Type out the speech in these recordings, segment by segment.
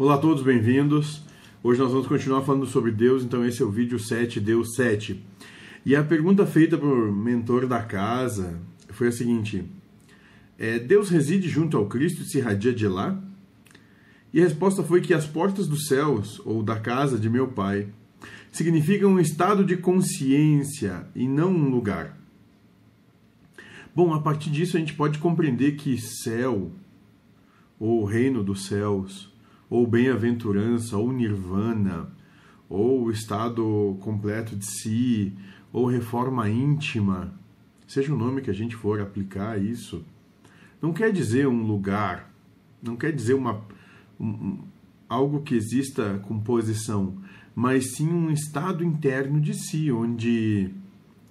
Olá a todos, bem-vindos. Hoje nós vamos continuar falando sobre Deus, então esse é o vídeo 7, Deus 7. E a pergunta feita por mentor da casa foi a seguinte: é, Deus reside junto ao Cristo e se irradia de lá? E a resposta foi que as portas dos céus, ou da casa de meu pai, significam um estado de consciência e não um lugar. Bom, a partir disso a gente pode compreender que céu, ou reino dos céus, ou bem-aventurança, ou nirvana, ou estado completo de si, ou reforma íntima, seja o nome que a gente for aplicar a isso, não quer dizer um lugar, não quer dizer uma, um, algo que exista com posição, mas sim um estado interno de si, onde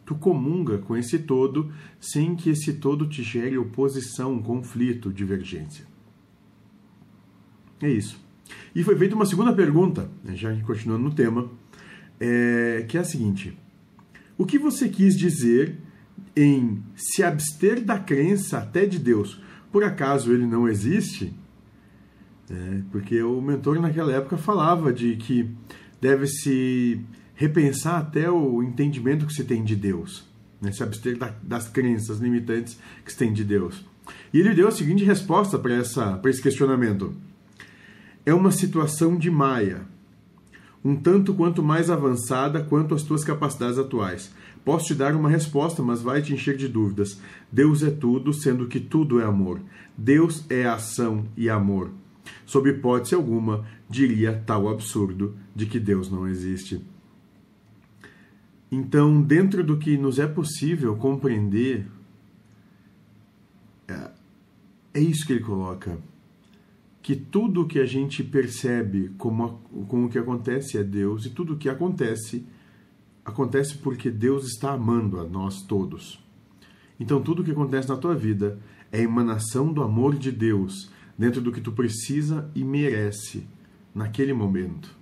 tu comunga com esse todo sem que esse todo te gere oposição, conflito, divergência. É isso. E foi feita uma segunda pergunta, né, já continuando no tema, é, que é a seguinte: O que você quis dizer em se abster da crença até de Deus? Por acaso ele não existe? É, porque o mentor naquela época falava de que deve-se repensar até o entendimento que se tem de Deus, né? se abster da, das crenças limitantes que se tem de Deus. E ele deu a seguinte resposta para esse questionamento é uma situação de Maia, um tanto quanto mais avançada quanto as tuas capacidades atuais. Posso te dar uma resposta, mas vai te encher de dúvidas. Deus é tudo, sendo que tudo é amor. Deus é ação e amor. Sob hipótese alguma, diria tal absurdo de que Deus não existe. Então, dentro do que nos é possível compreender, é, é isso que ele coloca que tudo que a gente percebe como, como o que acontece é Deus e tudo o que acontece acontece porque Deus está amando a nós todos. Então tudo o que acontece na tua vida é emanação do amor de Deus dentro do que tu precisa e merece naquele momento.